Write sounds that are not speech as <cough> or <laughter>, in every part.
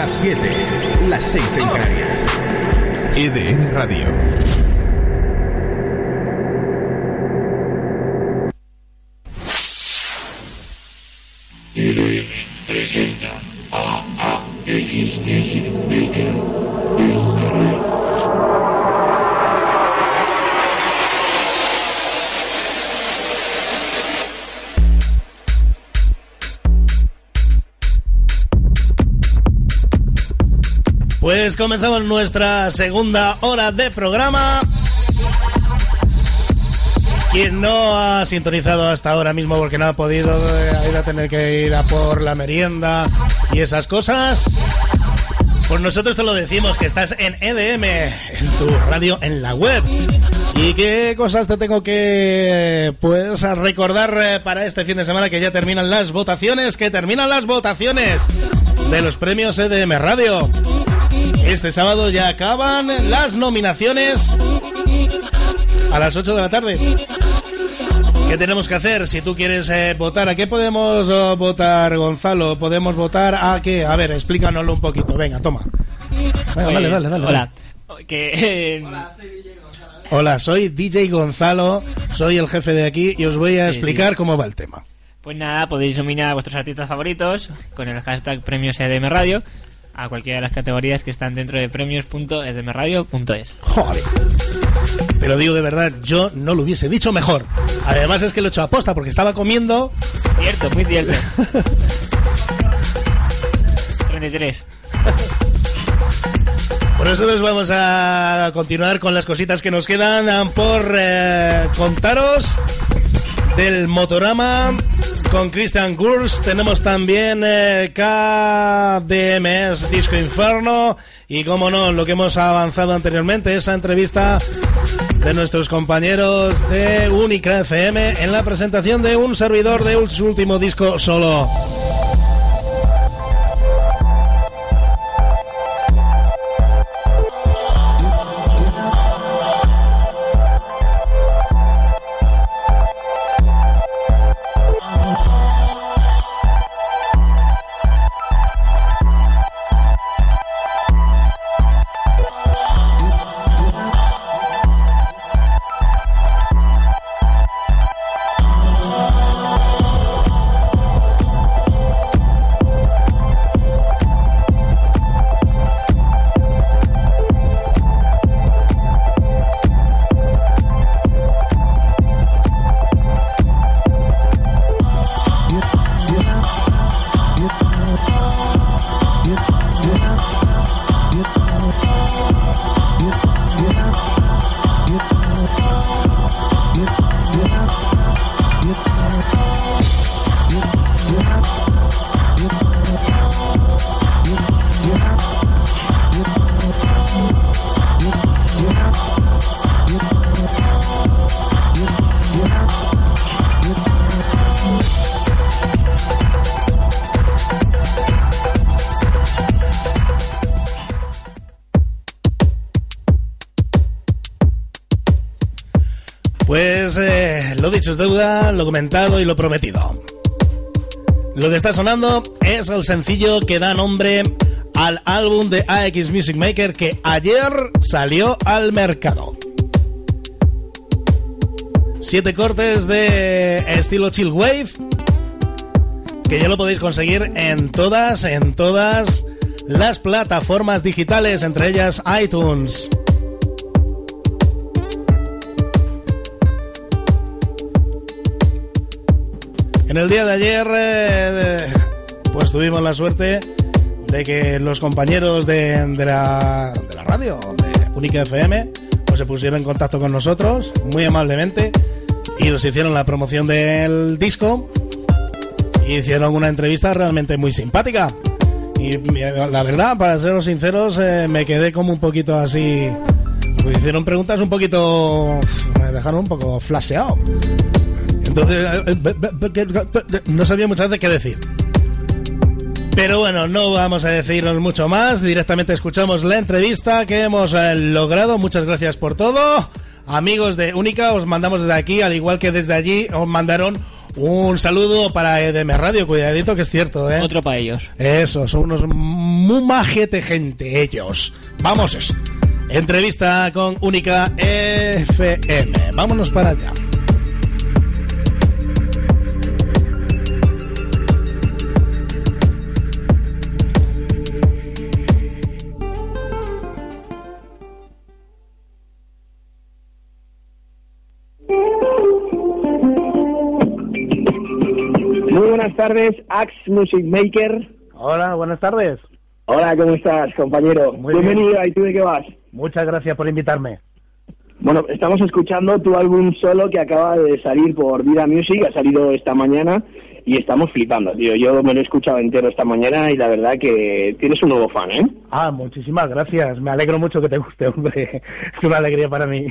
las 7, las 6 en Canarias. EDN Radio. Comenzamos nuestra segunda hora de programa. Quien no ha sintonizado hasta ahora mismo porque no ha podido eh, ha ido a tener que ir a por la merienda y esas cosas, pues nosotros te lo decimos que estás en EDM, en tu radio, en la web. ¿Y qué cosas te tengo que pues a recordar eh, para este fin de semana que ya terminan las votaciones, que terminan las votaciones de los premios EDM Radio? Este sábado ya acaban las nominaciones a las 8 de la tarde. ¿Qué tenemos que hacer si tú quieres eh, votar? ¿A qué podemos oh, votar, Gonzalo? ¿Podemos votar a qué? A ver, explícanoslo un poquito. Venga, toma. Venga, dale, dale, dale. Hola. Que, eh, Hola, soy DJ Gonzalo, soy el jefe de aquí y os voy a Sí, explicar sí. cómo va el tema. Pues nada, podéis nominar a vuestros artistas favoritos con el hashtag premios EDM Radio a cualquiera de las categorías que están dentro de premios.edmradio.es. Joder. Pero digo de verdad, yo no lo hubiese dicho mejor. Además es que lo he hecho aposta porque estaba comiendo Cierto, muy cierto. <laughs> 33. Por eso nos vamos a continuar con las cositas que nos quedan por eh, contaros del Motorama con Christian Kurz. Tenemos también eh, KDMS Disco Inferno y, como no, lo que hemos avanzado anteriormente, esa entrevista de nuestros compañeros de Única FM en la presentación de un servidor de su último disco solo. Es deuda, lo comentado y lo prometido. Lo que está sonando es el sencillo que da nombre al álbum de AX Music Maker que ayer salió al mercado. Siete cortes de estilo chill wave que ya lo podéis conseguir en todas, en todas las plataformas digitales, entre ellas iTunes. En el día de ayer, eh, pues tuvimos la suerte de que los compañeros de, de la, de la radio, de Única FM, pues se pusieron en contacto con nosotros muy amablemente y nos hicieron la promoción del disco y hicieron una entrevista realmente muy simpática. Y la verdad, para ser sinceros, eh, me quedé como un poquito así. Pues hicieron preguntas un poquito. Me dejaron un poco flasheado. Entonces, eh, eh, no sabía muchas veces qué decir. Pero bueno, no vamos a decirnos mucho más. Directamente escuchamos la entrevista que hemos eh, logrado. Muchas gracias por todo. Amigos de Única, os mandamos desde aquí, al igual que desde allí, os mandaron un saludo para EDM Radio. Cuidadito que es cierto, ¿eh? Otro para ellos. Eso, son unos muy majete gente, ellos. Vamos, eso. Entrevista con Única FM. Vámonos para allá. Buenas tardes, Axe Music Maker. Hola, buenas tardes. Hola, ¿cómo estás, compañero? Muy Bienvenido, ¿y tú de qué vas? Muchas gracias por invitarme. Bueno, estamos escuchando tu álbum solo que acaba de salir por Vida Music, ha salido esta mañana y estamos flipando, tío. Yo me lo he escuchado entero esta mañana y la verdad que tienes un nuevo fan, ¿eh? Ah, muchísimas gracias. Me alegro mucho que te guste, <laughs> hombre. Es una alegría para mí.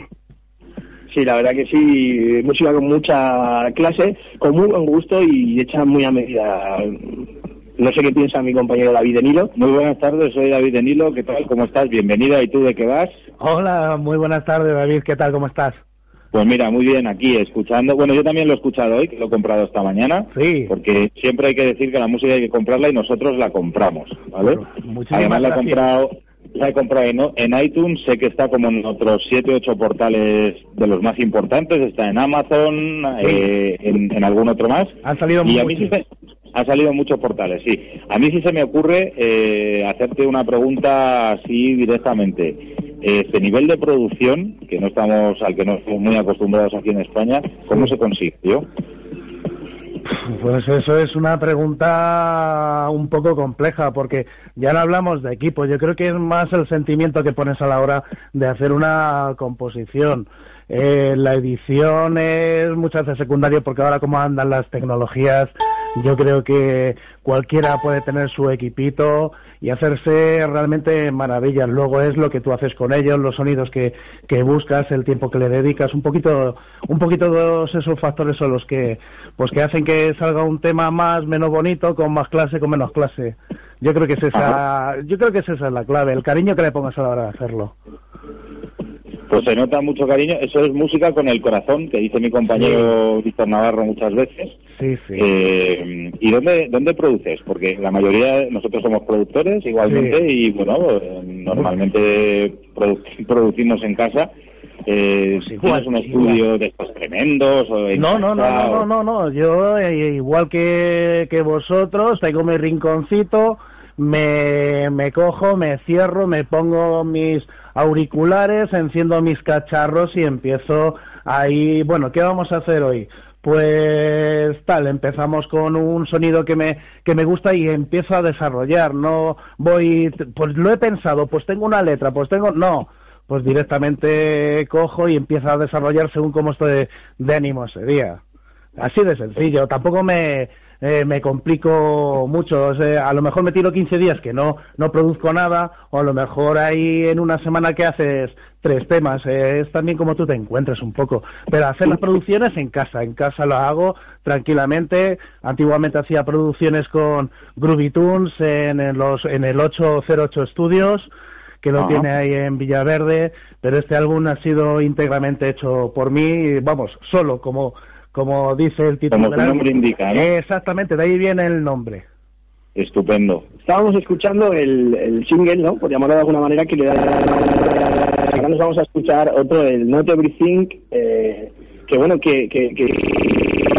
Sí, la verdad que sí, música con mucha clase, con muy buen gusto y hecha muy a medida. No sé qué piensa mi compañero David de Nilo. Muy buenas tardes, soy David de Nilo, ¿qué tal? ¿Cómo estás? Bienvenida, ¿y tú de qué vas? Hola, muy buenas tardes, David. ¿Qué tal? ¿Cómo estás? Pues mira, muy bien, aquí escuchando. Bueno, yo también lo he escuchado hoy, que lo he comprado esta mañana. Sí. Porque siempre hay que decir que la música hay que comprarla y nosotros la compramos, ¿vale? Bueno, muchísimas Además la he comprado, la he comprado en, en iTunes, sé que está como en otros siete, ocho portales de los más importantes, está en Amazon, eh, en, en algún otro más. Han salido y a mí sí muchos. se- ha salido muchos portales, sí. A mí sí se me ocurre eh, hacerte una pregunta así directamente. Este nivel de producción, que no estamos, al que no estamos muy acostumbrados aquí en España, ¿cómo se consiguió? Pues eso es una pregunta un poco compleja, porque ya no hablamos de equipo, yo creo que es más el sentimiento que pones a la hora de hacer una composición. Eh, la edición es muchas veces secundario porque ahora como andan las tecnologías, yo creo que cualquiera puede tener su equipito y hacerse realmente maravillas. Luego es lo que tú haces con ellos, los sonidos que, que buscas, el tiempo que le dedicas, un poquito, un poquito todos esos factores son los que, pues que hacen que salga un tema más, menos bonito, con más clase, con menos clase. Yo creo que es esa, yo creo que es esa es la clave, el cariño que le pongas a la hora de hacerlo. Pues se nota mucho cariño. Eso es música con el corazón, que dice mi compañero Víctor Navarro muchas veces. Sí, sí. Eh, ¿Y dónde, dónde produces? Porque la mayoría, nosotros somos productores igualmente Sí. y bueno, eh, normalmente produ- producimos en casa. Eh, Pues igual, ¿Tienes un estudio de estos tremendos? O No, no, no, no, no, no, no. Yo, eh, igual que, que vosotros, tengo mi rinconcito, me, me cojo, me cierro, me pongo mis auriculares, enciendo mis cacharros y empiezo ahí, bueno, ¿qué vamos a hacer hoy? Pues tal, empezamos con un sonido que me, que me gusta y empiezo a desarrollar, no voy, pues lo he pensado, pues tengo una letra, pues tengo, no, pues directamente cojo y empieza a desarrollar según cómo estoy de, de ánimo ese día. Así de sencillo, tampoco me, eh, me complico mucho. O sea, a lo mejor me tiro 15 días que no, no produzco nada, o a lo mejor ahí en una semana que haces tres temas. eh, es también como tú te encuentres un poco. Pero hacer las producciones en casa, en casa lo hago tranquilamente. Antiguamente hacía producciones con Groovy Tunes en, en los, en el 808 Studios que lo tiene ahí en Villaverde, pero este álbum ha sido íntegramente hecho por mí, vamos, solo, como, como dice el título Como su nombre indica, ¿no? Exactamente, de ahí viene el nombre. Estupendo. Estábamos escuchando el, el single, ¿no? Por llamarlo de alguna manera, que le da... Ahora nos vamos a escuchar otro, el Not Everything, eh, que bueno, que... que, que...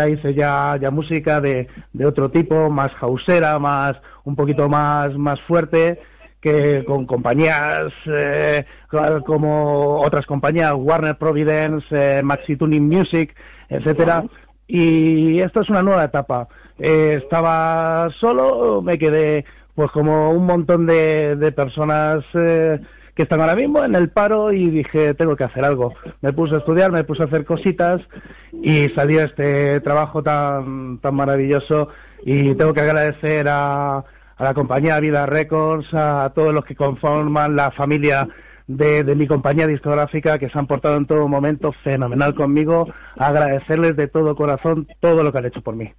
ya hice ya, ya música de, de otro tipo, más hausera, más, un poquito más, más fuerte, que con compañías eh, como otras compañías, Warner Providence, eh, Maxi Tuning Music, etcétera. Y esta es una nueva etapa. Eh, estaba solo, me quedé pues como un montón de, de personas eh, que están ahora mismo en el paro y dije, tengo que hacer algo. Me puse a estudiar, me puse a hacer cositas y salió este trabajo tan, tan maravilloso y tengo que agradecer a, a la compañía Vida Records, a todos los que conforman la familia de, de, mi compañía discográfica que se han portado en todo momento fenomenal conmigo, agradecerles de todo corazón todo lo que han hecho por mí.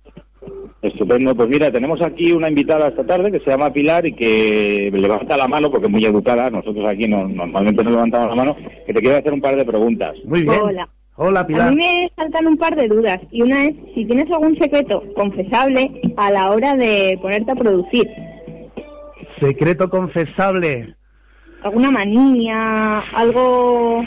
Estupendo. Pues mira, tenemos aquí una invitada esta tarde que se llama Pilar y que levanta la mano porque es muy educada. Nosotros aquí no, normalmente no levantamos la mano. Que te quiero hacer un par de preguntas. Muy bien. Hola. Hola, Pilar. A mí me saltan un par de dudas y una es si tienes algún secreto confesable a la hora de ponerte a producir. Secreto confesable. ¿Alguna manía? ¿Algo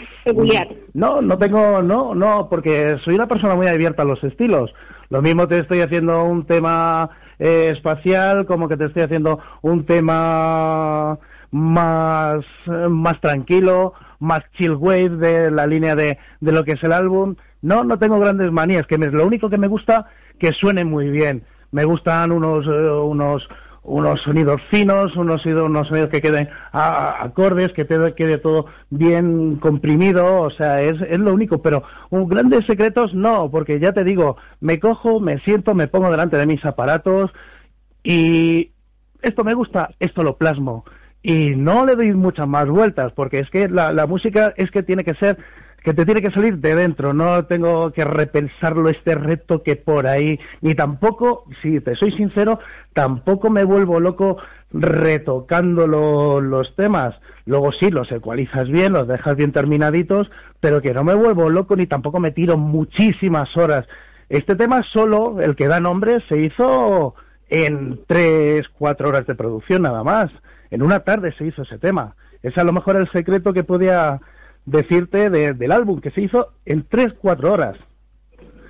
No, no tengo, no, no, porque soy una persona muy abierta a los estilos. Lo mismo te estoy haciendo un tema eh, espacial como que te estoy haciendo un tema más, más tranquilo, más chill wave de la línea de, de lo que es el álbum. No, no tengo grandes manías, que me, lo único que me gusta que suene muy bien. Me gustan unos, eh, unos, unos sonidos finos, unos, unos sonidos que queden a, acordes, que quede todo bien comprimido, o sea, es, es lo único, pero un, grandes secretos no, porque ya te digo, me cojo, me siento, me pongo delante de mis aparatos y esto me gusta, esto lo plasmo. Y no le doy muchas más vueltas, porque es que la, la música es que tiene que ser que te tiene que salir de dentro, no tengo que repensarlo este reto que por ahí, ni tampoco, si te soy sincero, tampoco me vuelvo loco retocando lo, los temas. Luego sí, los ecualizas bien, los dejas bien terminaditos, pero que no me vuelvo loco ni tampoco me tiro muchísimas horas. Este tema solo, el que da nombre, se hizo en tres, cuatro horas de producción nada más. En una tarde se hizo ese tema. Es a lo mejor el secreto que podía decirte de, del álbum que se hizo en 3-4 horas.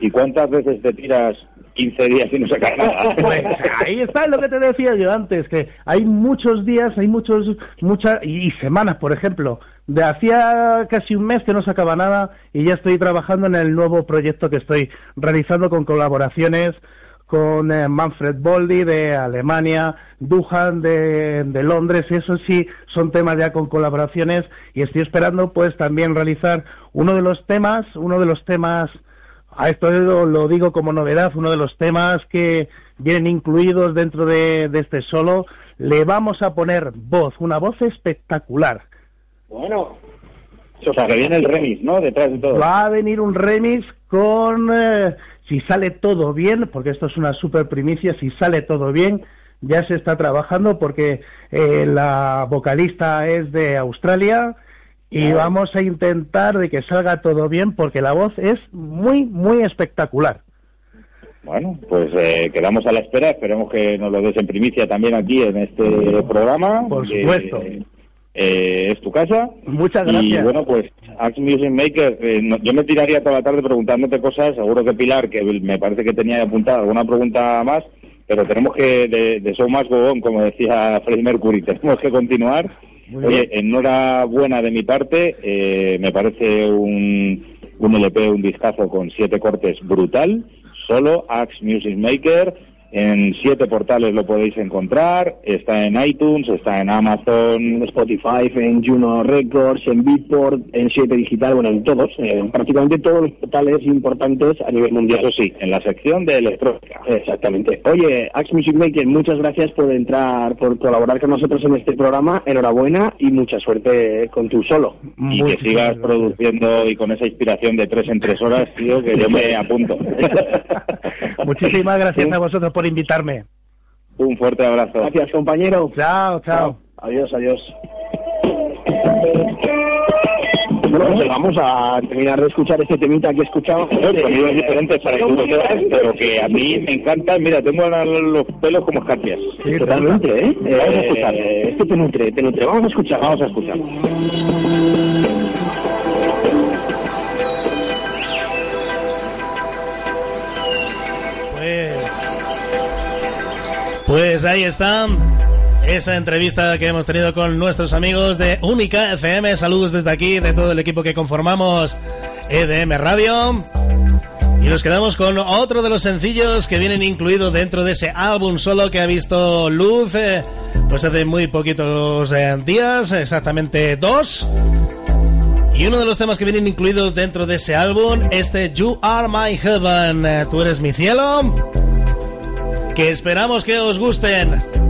¿Y cuántas veces te tiras 15 días y no sacas nada? <laughs> Pues ahí está lo que te decía yo antes, que hay muchos días, hay muchos, muchas, y semanas, por ejemplo, de hacía casi un mes que no sacaba nada y ya estoy trabajando en el nuevo proyecto que estoy realizando con colaboraciones con eh, Manfred Boldi de Alemania, Duhan de, de, Londres, eso sí son temas ya con colaboraciones y estoy esperando pues también realizar uno de los temas, uno de los temas, a esto lo, lo digo como novedad, uno de los temas que vienen incluidos dentro de, de este solo, le vamos a poner voz, una voz espectacular. Bueno, o sea, que viene el remix, ¿no? Detrás de todo. Va a venir un remix con... Eh, si sale todo bien, porque esto es una super primicia, si sale todo bien, ya se está trabajando porque eh, la vocalista es de Australia y vamos a intentar de que salga todo bien porque la voz es muy, muy espectacular. Bueno, pues eh, quedamos a la espera. Esperemos que nos lo des en primicia también aquí en este programa. Por que, supuesto. eh, es tu casa. Muchas Y gracias. bueno, pues Axe Music Maker, eh, no- yo me tiraría toda la tarde preguntándote cosas. Seguro que Pilar, que me parece que tenía apuntada alguna pregunta más, pero tenemos que, de, de show más go on, como decía Freddie Mercury, <laughs> tenemos que continuar. Oye, enhorabuena de mi parte. eh, me parece un, un LP, un discazo con siete cortes brutal. Solo Axe Music Maker. En siete portales lo podéis encontrar. Está en iTunes, está en Amazon. en Spotify, en Juno Records, en Beatport, en 7 Digital, bueno, en todos, eh, en prácticamente todos los portales importantes a nivel mundial. Eso sí, en la sección de electrónica. Exactamente. Oye, Axe Music Maker, muchas gracias por entrar, por colaborar con nosotros en este programa. Enhorabuena y mucha suerte con tu solo. Y que sigas gracias. produciendo y con esa inspiración de tres en tres horas, tío, que yo me apunto. <laughs> Muchísimas gracias a vosotros por invitarme. Un fuerte abrazo. Gracias, compañero. Chao, chao. Adiós, adiós. Bueno, pues vamos a terminar de escuchar este temita que. Son sonidos diferentes para que tú lo sepas, pero que a mí me encanta. Mira, tengo los pelos como escarpias. Sí, Totalmente, ¿eh? Vamos a Eh, escuchar. Esto te nutre, te nutre. Vamos a escuchar. Vamos a escuchar. Pues ahí están esa entrevista que hemos tenido con nuestros amigos de Única FM. Saludos desde aquí, de todo el equipo que conformamos EDM Radio. Y nos quedamos con otro de los sencillos que vienen incluidos dentro de ese álbum solo que ha visto luz eh, pues hace muy poquitos eh, días, exactamente dos. Y uno de los temas que vienen incluidos dentro de ese álbum, este You Are My Heaven, eh, tú eres mi cielo, que esperamos que os gusten.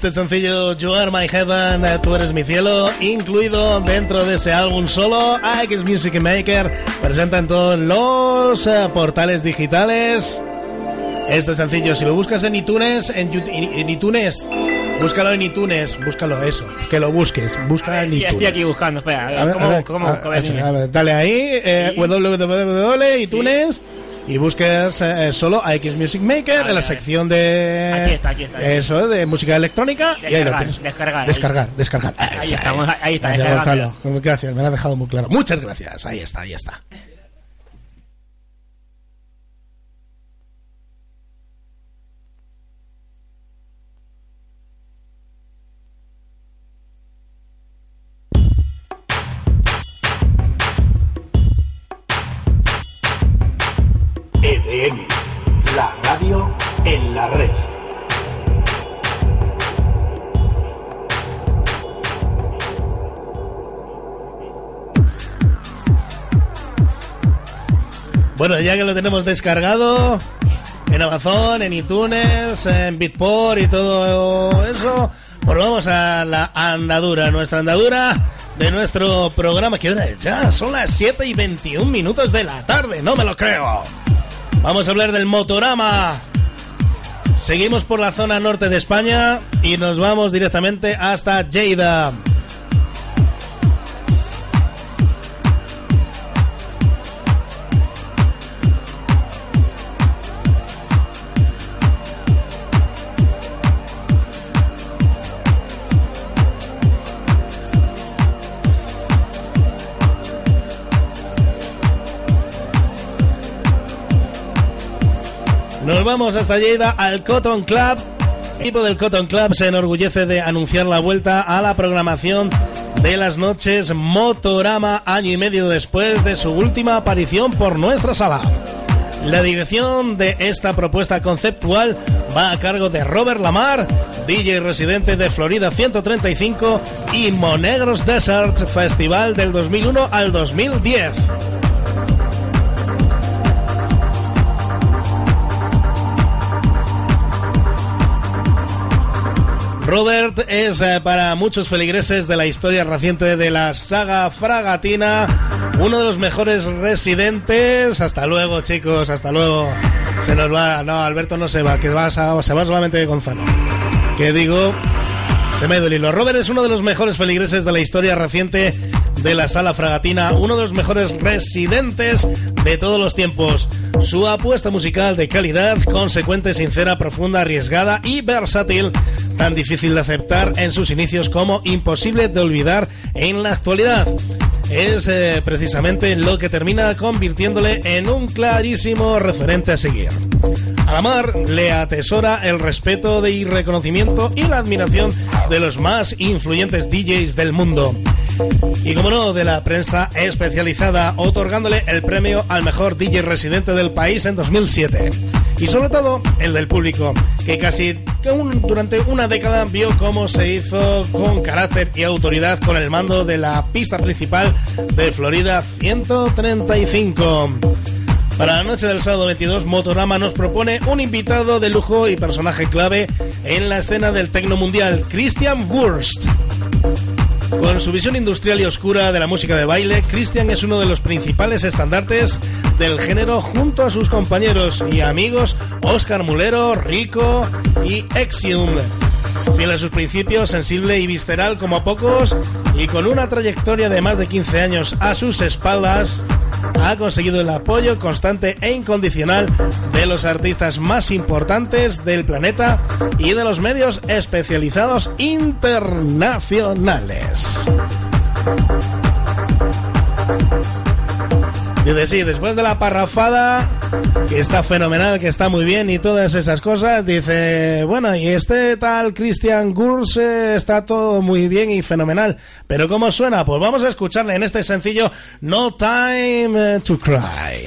Este sencillo You Are My Heaven, eh, Tú Eres Mi Cielo, incluido dentro de ese álbum solo, X Music Maker, presenta en todos los eh, portales digitales. Este sencillo, si lo buscas en iTunes, en, en iTunes, búscalo en iTunes, búscalo eso, que lo busques, busca en iTunes. estoy aquí buscando, espera, ¿cómo, dale ahí, eh, www.iTunes y busques eh, solo a X Music Maker en la sección de aquí está, aquí está, eso de música electrónica y ahí lo tienes. Descargar, descargar, descargar. Ahí, estamos, ahí está. Gracias, Gonzalo. Gracias, me lo has dejado muy claro. Muchas gracias. Ahí está, ahí está. Bueno, ya que lo tenemos descargado en Amazon, en iTunes, en Bitport y todo eso, pues vamos a la andadura, nuestra andadura de nuestro programa. ¿Qué hora ya? Son las 7 y 21 minutos de la tarde, no me lo creo. Vamos a hablar del motorama. Seguimos por la zona norte de España y nos vamos directamente hasta Lleida. Nos vamos hasta Lleida al Cotton Club. El equipo del Cotton Club se enorgullece de anunciar la vuelta a la programación de las noches Motorama año y medio después de su última aparición por nuestra sala. La dirección de esta propuesta conceptual va a cargo de Robert Lamar, DJ residente de Florida 135 y Monegros Desert Festival del 2001 al 2010. Robert es eh, para muchos feligreses de la historia reciente de la saga Fragatina uno de los mejores residentes. Hasta luego, chicos, hasta luego. Se nos va, no, Alberto no se va, que va, se va solamente Gonzalo. Que digo, se me duele. Robert es uno de los mejores feligreses de la historia reciente de la sala fragatina, uno de los mejores residentes de todos los tiempos. Su apuesta musical de calidad, consecuente, sincera, profunda, arriesgada y versátil, tan difícil de aceptar en sus inicios como imposible de olvidar en la actualidad es eh, precisamente lo que termina convirtiéndole en un clarísimo referente a seguir. Alamar le atesora el respeto y reconocimiento y la admiración de los más influyentes DJs del mundo. Y como no, de la prensa especializada, otorgándole el premio al mejor DJ residente del país en 2007 y sobre todo el del público, que casi durante una década vio cómo se hizo con carácter y autoridad con el mando de la pista principal de Florida 135. Para la noche del sábado 22, Motorama nos propone un invitado de lujo y personaje clave en la escena del tecno mundial, Christian Wurst. Con su visión industrial y oscura de la música de baile, Christian es uno de los principales estandartes del género junto a sus compañeros y amigos Oscar Mulero, Rico y Exium. Fiel a sus principios, sensible y visceral como a pocos, y con una trayectoria de más de 15 años a sus espaldas, ha conseguido el apoyo constante e incondicional de los artistas más importantes del planeta y de los medios especializados internacionales. Dice, sí, después de la parrafada, que está fenomenal, que está muy bien y todas esas cosas, dice, bueno, y este tal Christian Gurs está todo muy bien y fenomenal, pero ¿cómo suena? Pues vamos a escucharle en este sencillo No Time to Cry.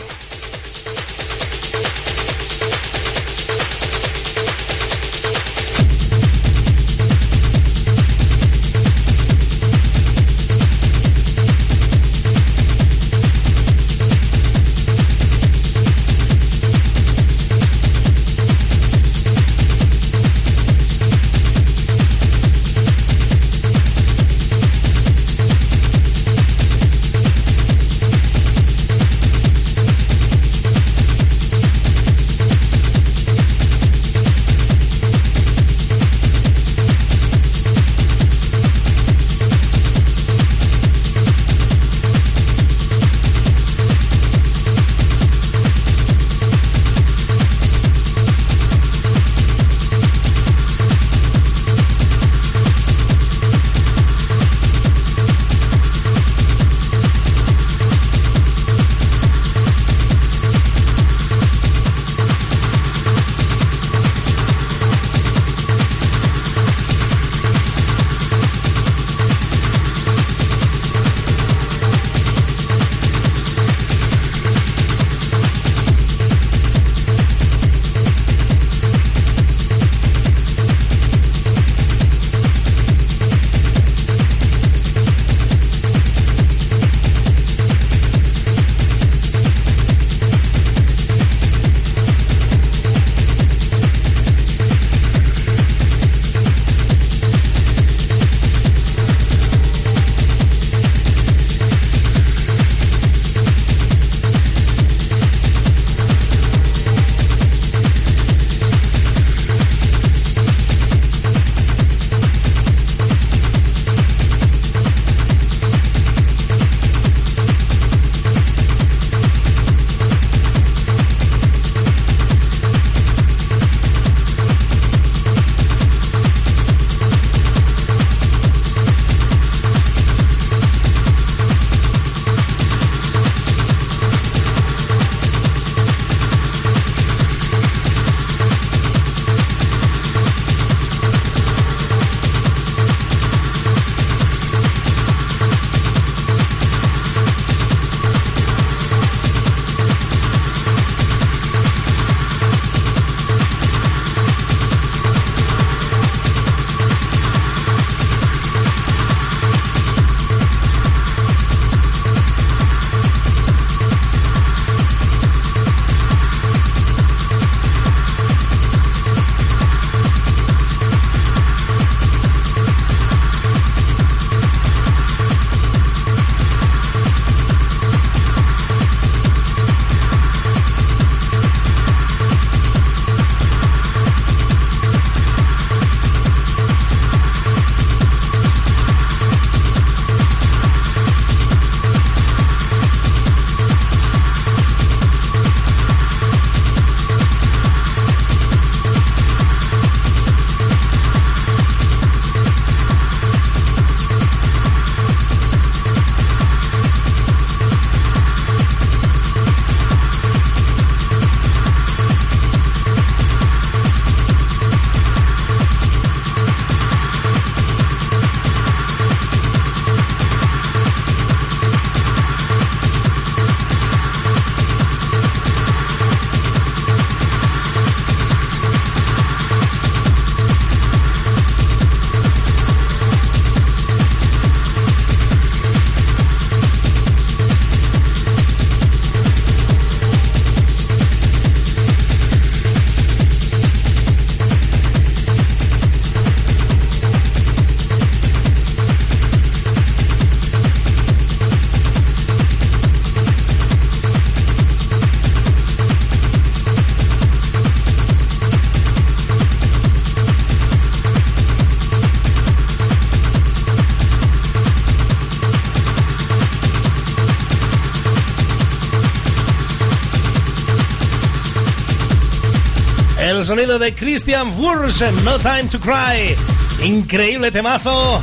Sonido de Christian Wursen, No Time to Cry. Increíble temazo,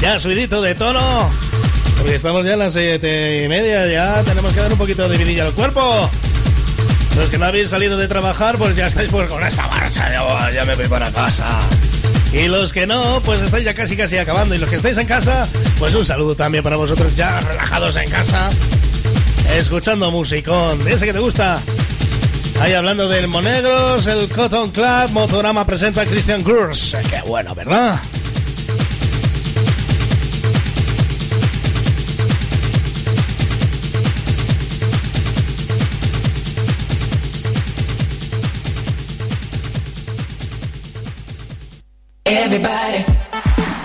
ya subidito de tono. Estamos ya a las siete y media, ya tenemos que dar un poquito de vidilla al cuerpo. Los que no habéis salido de trabajar, pues ya estáis pues con esta marcha, ya, ya me voy para casa. Y los que no, pues estáis ya casi casi acabando. Y los que estáis en casa, pues un saludo también para vosotros ya relajados en casa, escuchando musicón, ese que te gusta. Ahí hablando del Monegros, el Cotton Club, Motorama presenta a Christian Cruz. Qué bueno, ¿verdad?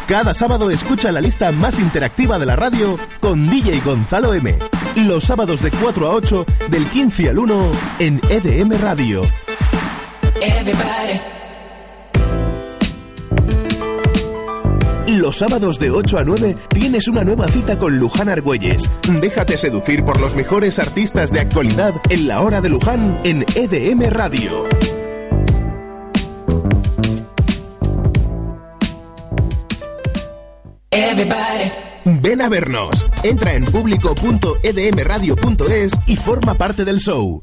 Cada sábado escucha la lista más interactiva de la radio con DJ Gonzalo M. Los sábados de 4 a 8, del 15 al 1, en EDM Radio. Los sábados de 8 a 9 tienes una nueva cita con Luján Argüelles. Déjate seducir por los mejores artistas de actualidad en la hora de Luján en EDM Radio. Ven a vernos. Entra en público.edmradio.es y forma parte del show.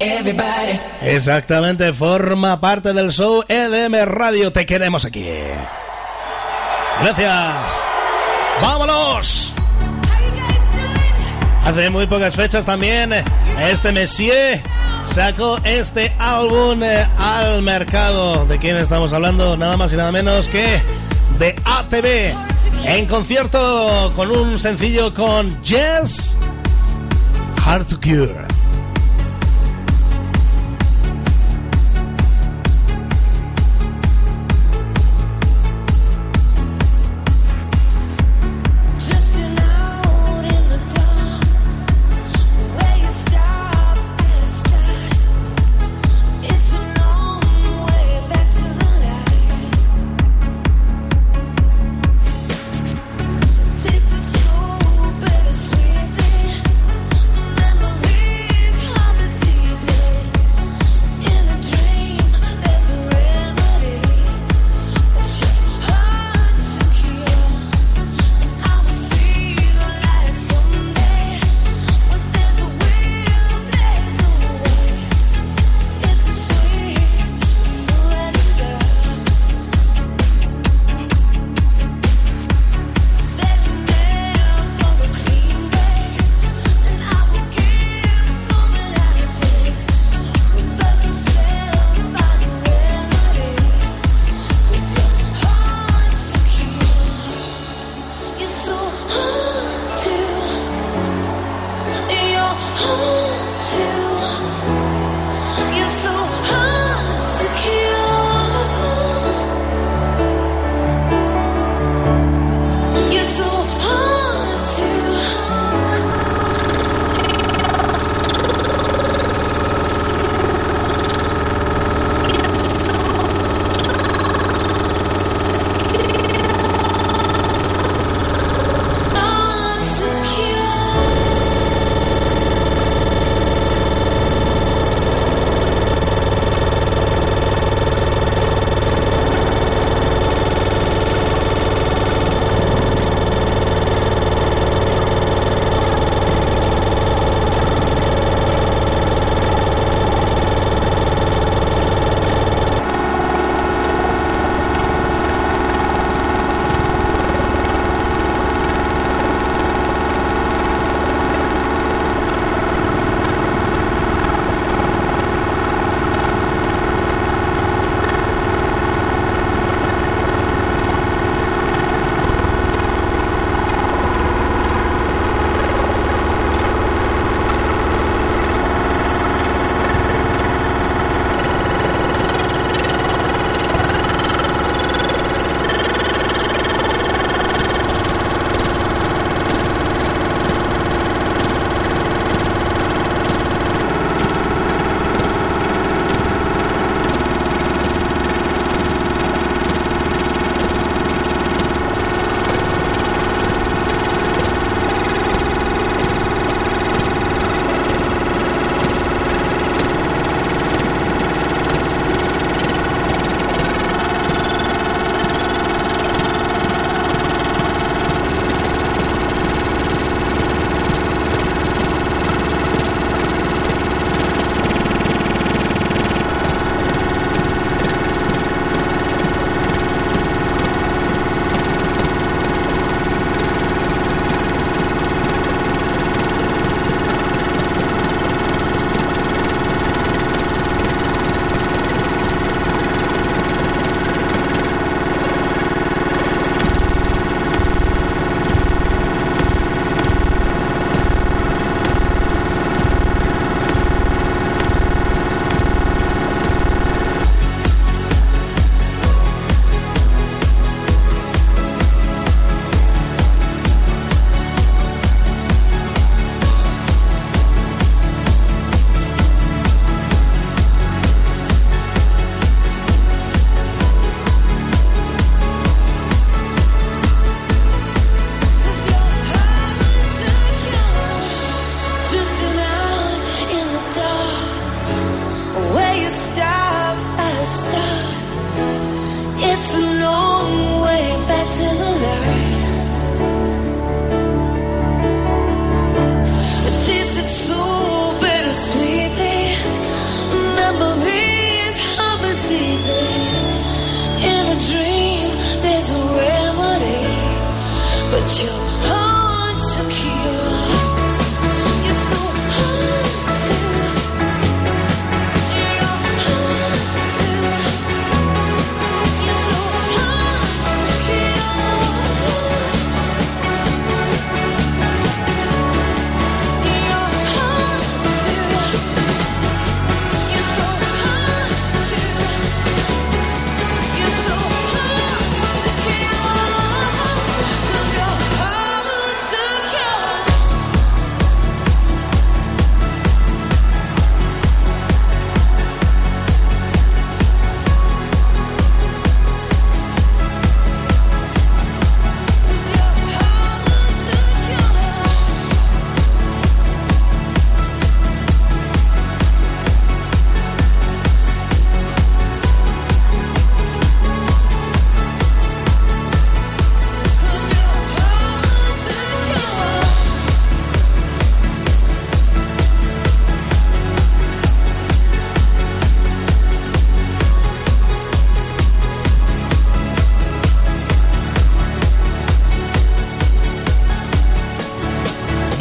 Exactamente, forma parte del show EDM Radio. Te queremos aquí. Gracias. ¡Vámonos! Hace muy pocas fechas también este Messier sacó este álbum eh, al mercado. ¿De quién estamos hablando? Nada más y nada menos que de ATV. En concierto con un sencillo con Jess Hard to Cure.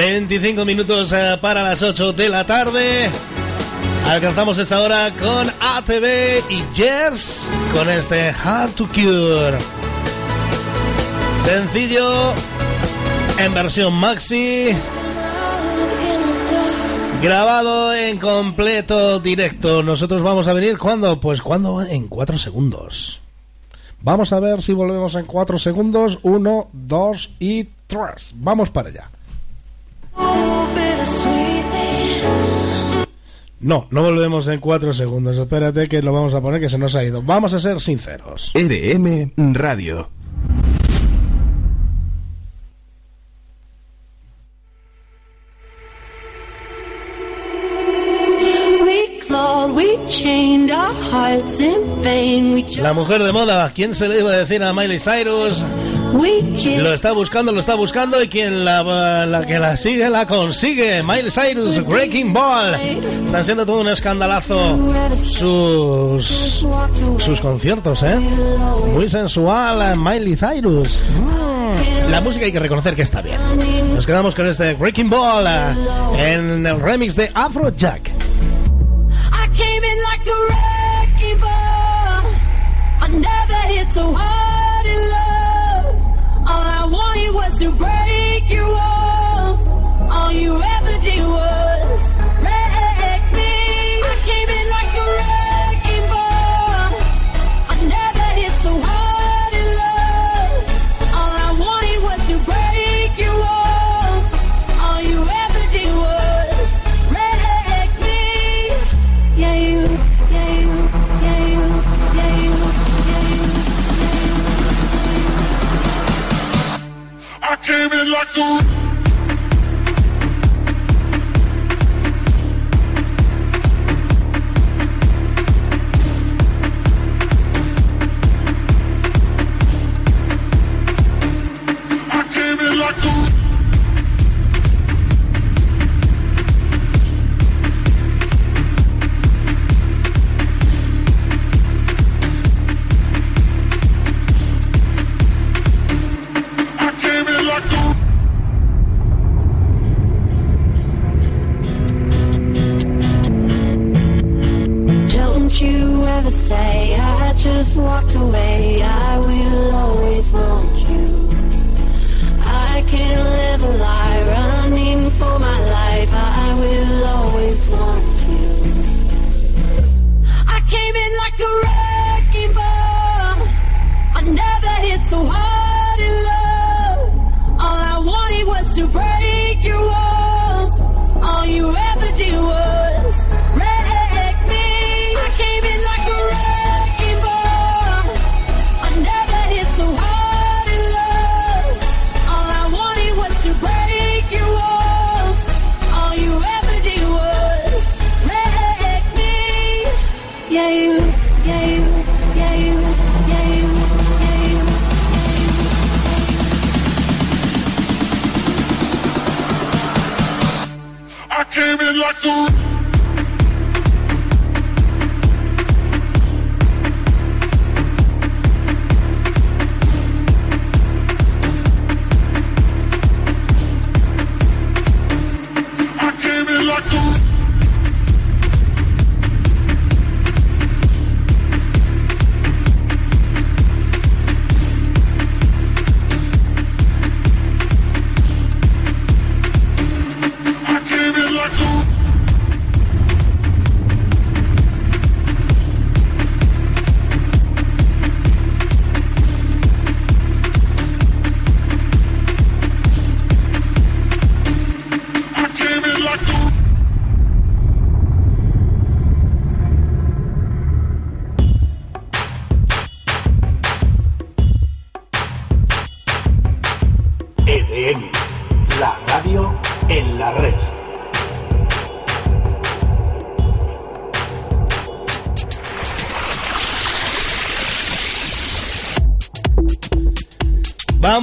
25 minutos eh, para las 8 de la tarde. Alcanzamos esta hora con ATV y Jers con este Hard to Cure. Sencillo en versión maxi. Grabado en completo directo. Nosotros vamos a venir cuando? Pues cuando en 4 segundos. Vamos a ver si volvemos en 4 segundos. 1, 2 y 3. Vamos para allá. No, no volvemos en 4 segundos. Espérate que lo vamos a poner que se nos ha ido. Vamos a ser sinceros. EDM Radio. La mujer de moda, ¿quién se le iba a decir a Miley Cyrus? Lo está buscando, lo está buscando y quien la, la que la sigue la consigue. Miley Cyrus, Breaking Ball. Están siendo todo un escandalazo sus sus conciertos, ¿eh? Muy sensual, Miley Cyrus. Mm, La música hay que reconocer que está bien. Nos quedamos con este Breaking Ball eh, en el remix de Afrojack. Came in like a wrecking ball. I never hit so hard I came in like a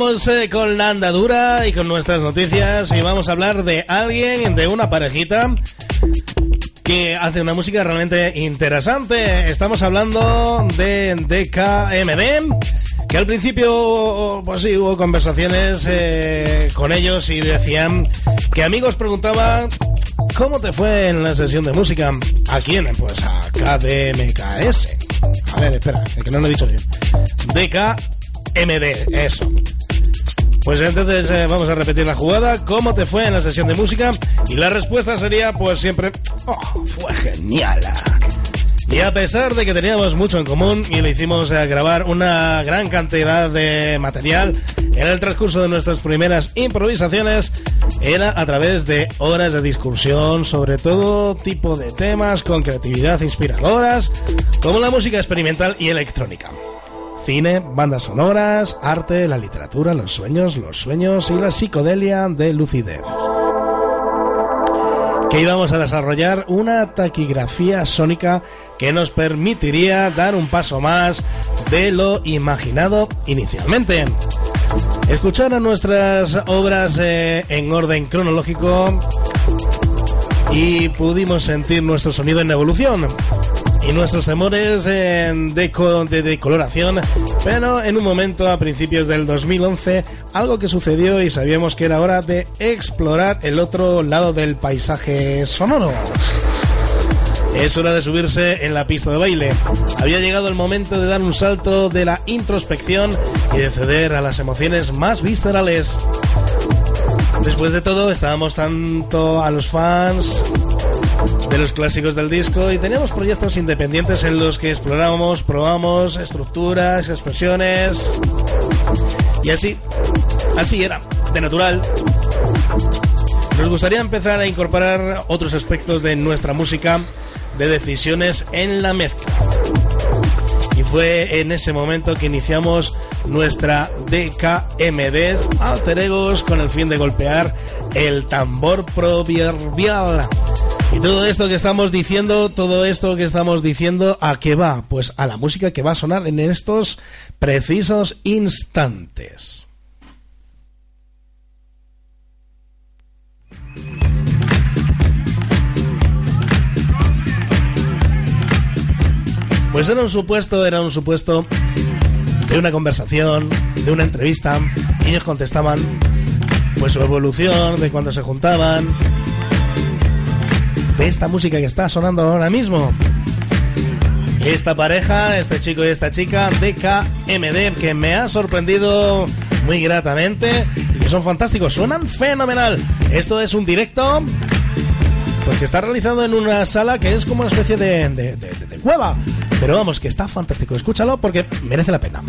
Eh, con la andadura y con nuestras noticias y vamos a hablar de alguien, de una parejita que hace una música realmente interesante. Estamos hablando de DKMD, Que al principio, pues sí, hubo conversaciones eh, con ellos y decían que amigos preguntaban ¿Cómo te fue en la sesión de música? ¿A quién? Pues a KDMKS. A ver, espera, que no lo he dicho bien. DKMD, eso. Pues entonces eh, vamos a repetir la jugada. ¿Cómo te fue en la sesión de música? Y la respuesta sería, pues siempre, oh, fue genial. Y a pesar de que teníamos mucho en común y le hicimos eh, grabar una gran cantidad de material en el transcurso de nuestras primeras improvisaciones, era a través de horas de discusión sobre todo tipo de temas con creatividad inspiradoras, como la música experimental y electrónica. Cine, bandas sonoras, arte, la literatura, los sueños, los sueños y la psicodelia de lucidez que íbamos a desarrollar una taquigrafía sónica que nos permitiría dar un paso más de lo imaginado inicialmente. Escuchar nuestras obras eh, en orden cronológico y pudimos sentir nuestro sonido en evolución y nuestros temores en deco- de decoloración, pero en un momento a principios del 2011, algo que sucedió y sabíamos que era hora de explorar el otro lado del paisaje sonoro. Es hora de subirse en la pista de baile. Había llegado el momento de dar un salto de la introspección y de ceder a las emociones más viscerales. Después de todo, estábamos tanto a los fans de los clásicos del disco y teníamos proyectos independientes en los que explorábamos, probamos estructuras, expresiones y así, así era, de natural. Nos gustaría empezar a incorporar otros aspectos de nuestra música, de decisiones en la mezcla. Y fue en ese momento que iniciamos nuestra DKMD Alter Egos con el fin de golpear el tambor proverbial. Y todo esto que estamos diciendo, todo esto que estamos diciendo, ¿a qué va? Pues a la música que va a sonar en estos precisos instantes. Pues era un supuesto, era un supuesto de una conversación, de una entrevista, y ellos contestaban pues su evolución, de cuando se juntaban, esta música que está sonando ahora mismo. Esta pareja, este chico y esta chica, DKMD, que me ha sorprendido muy gratamente y que son fantásticos, suenan fenomenal. Esto es un directo porque está realizado en una sala que es como una especie de- de cueva. Pero vamos, que está fantástico. Escúchalo porque merece la pena.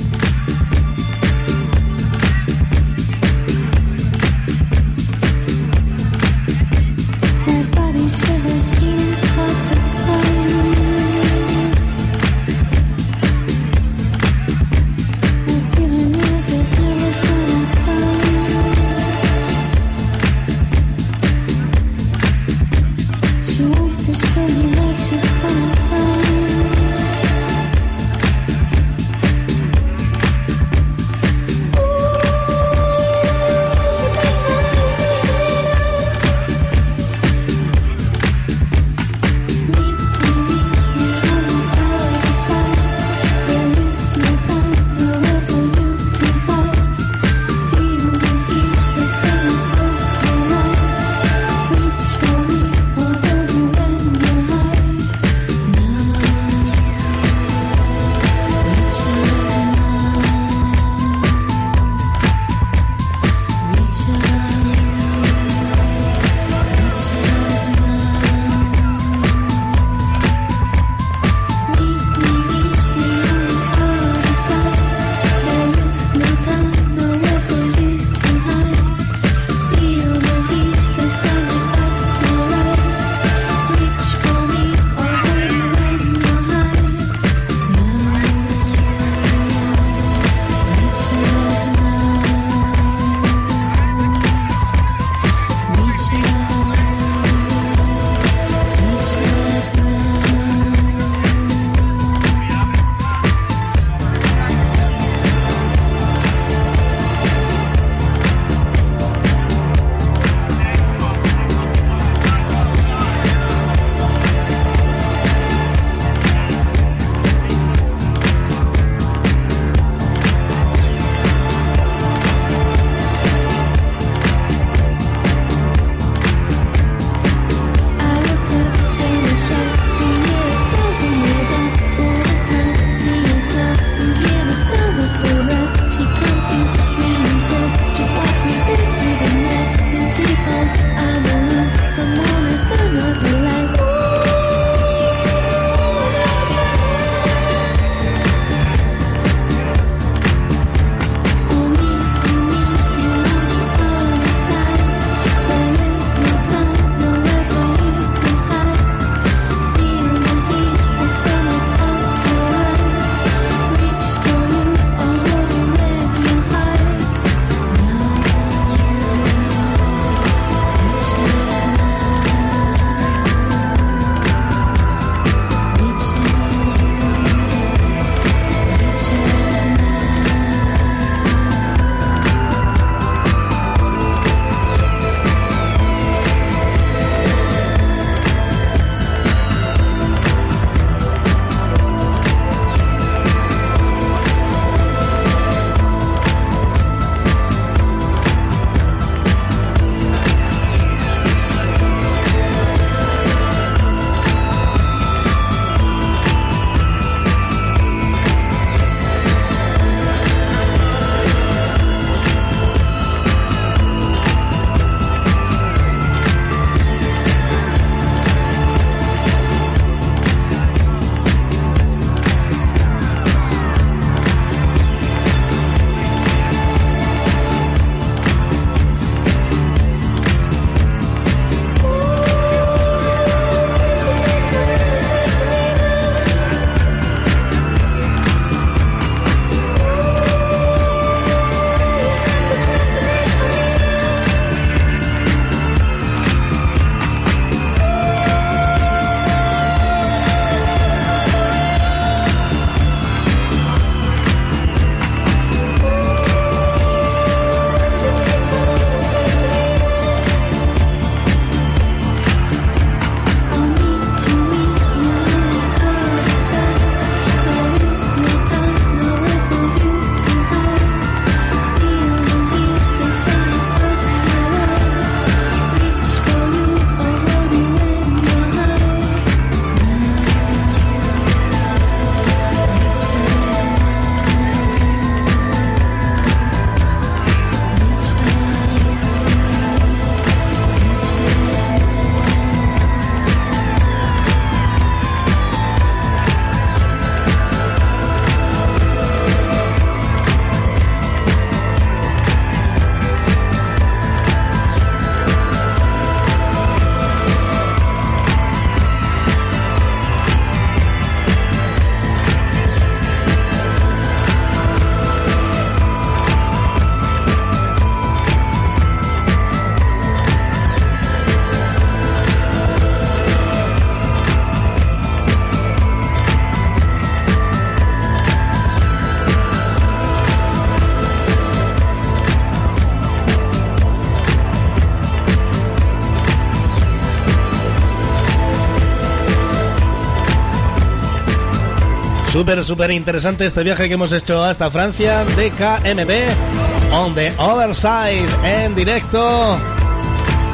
Súper, súper interesante este viaje que hemos hecho hasta Francia de KMB on the other side en directo.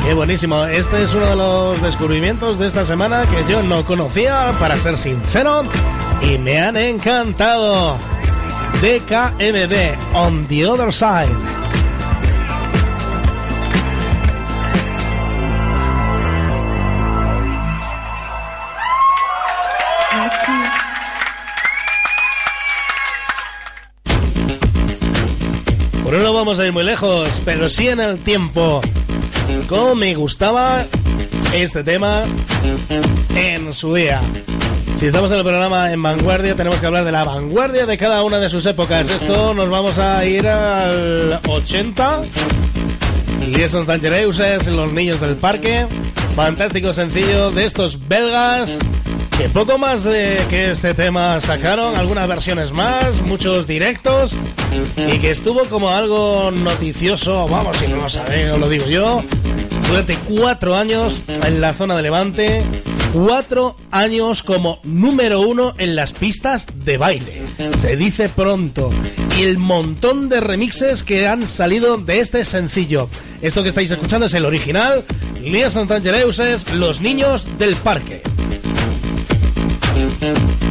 Qué buenísimo. Este es uno de los descubrimientos de esta semana que yo no conocía, para ser sincero, y me han encantado. DKMB on the other side. Vamos a ir muy lejos, pero sí en el tiempo. Cómo me gustaba este tema en su día. Si estamos en el programa en vanguardia, tenemos que hablar de la vanguardia de cada una de sus épocas. Esto nos vamos a ir al 80. Y esos Dangereuses, los niños del parque. Fantástico sencillo de estos belgas. Que poco más de que este tema sacaron, algunas versiones más, muchos directos. Y que estuvo como algo noticioso, vamos, si no lo sabéis, lo digo yo. Durante cuatro años en la zona de Levante, cuatro años como número uno en las pistas de baile. Se dice pronto. Y el montón de remixes que han salido de este sencillo. Esto que estáis escuchando es el original, Liaison Tangereuses, Los Niños del Parque. Thank you.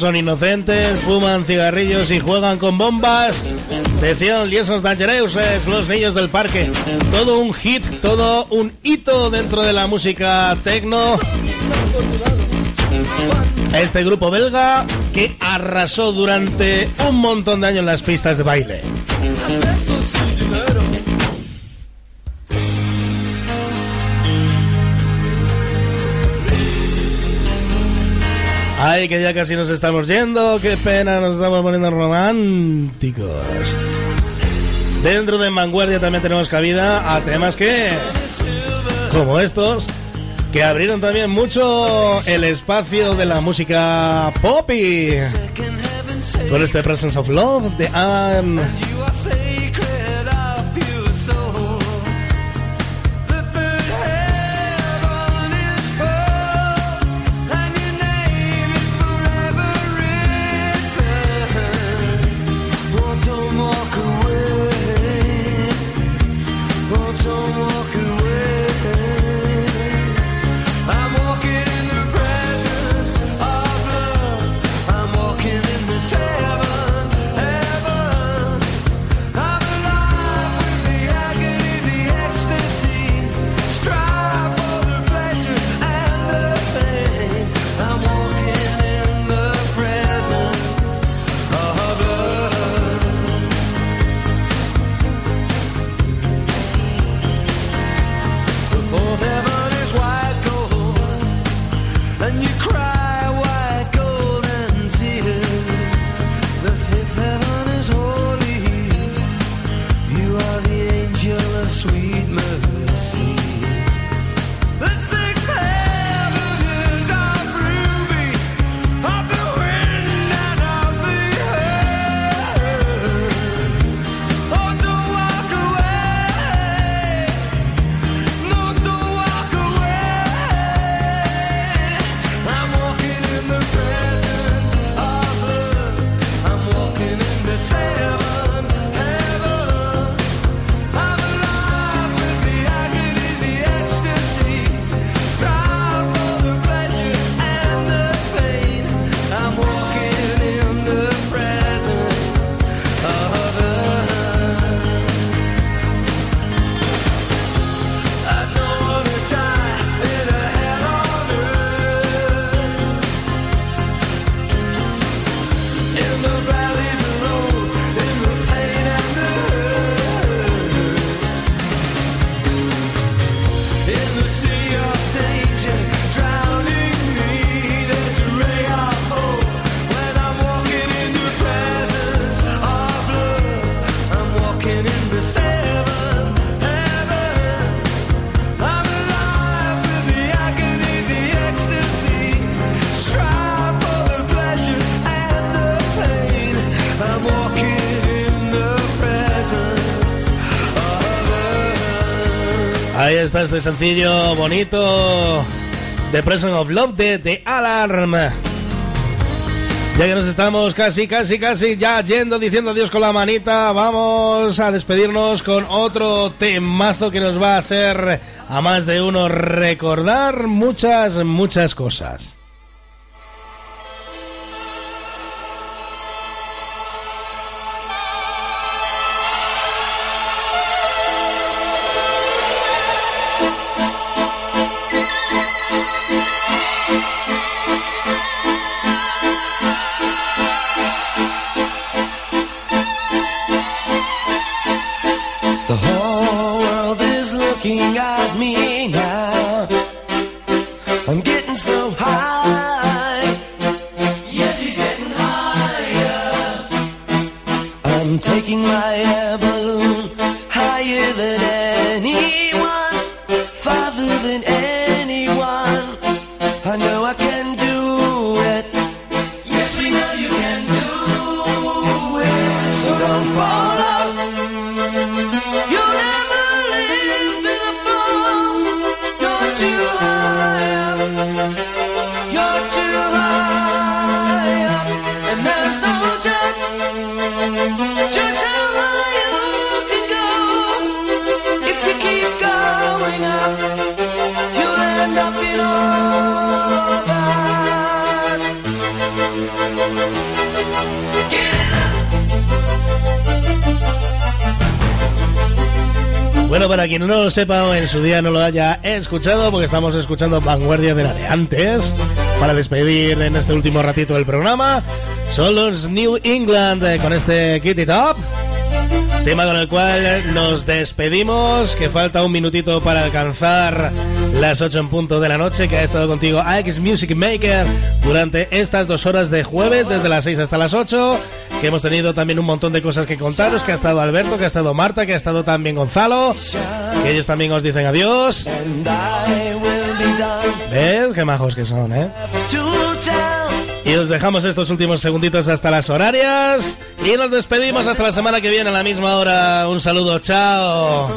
Son inocentes, fuman cigarrillos y juegan con bombas. Decían Liesos Dangereuses, los niños del parque. Todo un hit, todo un hito dentro de la música techno. Este grupo belga que arrasó durante un montón de años las pistas de baile. Ay, que ya casi nos estamos yendo. Qué pena, nos estamos poniendo románticos. Dentro de Vanguardia también tenemos cabida a temas que, como estos, que abrieron también mucho el espacio de la música pop y con este Presence of Love de Anne. Está este sencillo bonito The Presence of Love de The Alarm. Ya que nos estamos casi, casi, casi ya yendo, diciendo adiós con la manita, vamos a despedirnos con otro temazo que nos va a hacer a más de uno recordar muchas, muchas cosas. I'm getting so high. Yes, he's getting higher. I'm taking my sepa o en su día no lo haya escuchado, porque estamos escuchando Vanguardia de la de antes, para despedir en este último ratito del programa, son los New England eh, con este Kitty Top. Tema con el cual nos despedimos, que falta un minutito para alcanzar las 8 en punto de la noche, que ha estado contigo Alex Music Maker durante estas dos horas de jueves, desde las 6 hasta las 8, que hemos tenido también un montón de cosas que contaros, que ha estado Alberto, que ha estado Marta, que ha estado también Gonzalo, que ellos también os dicen adiós. ¿Ves? Qué majos que son, ¿eh? Y os dejamos estos últimos segunditos hasta las horarias. Y nos despedimos hasta la semana que viene a la misma hora. Un saludo, chao.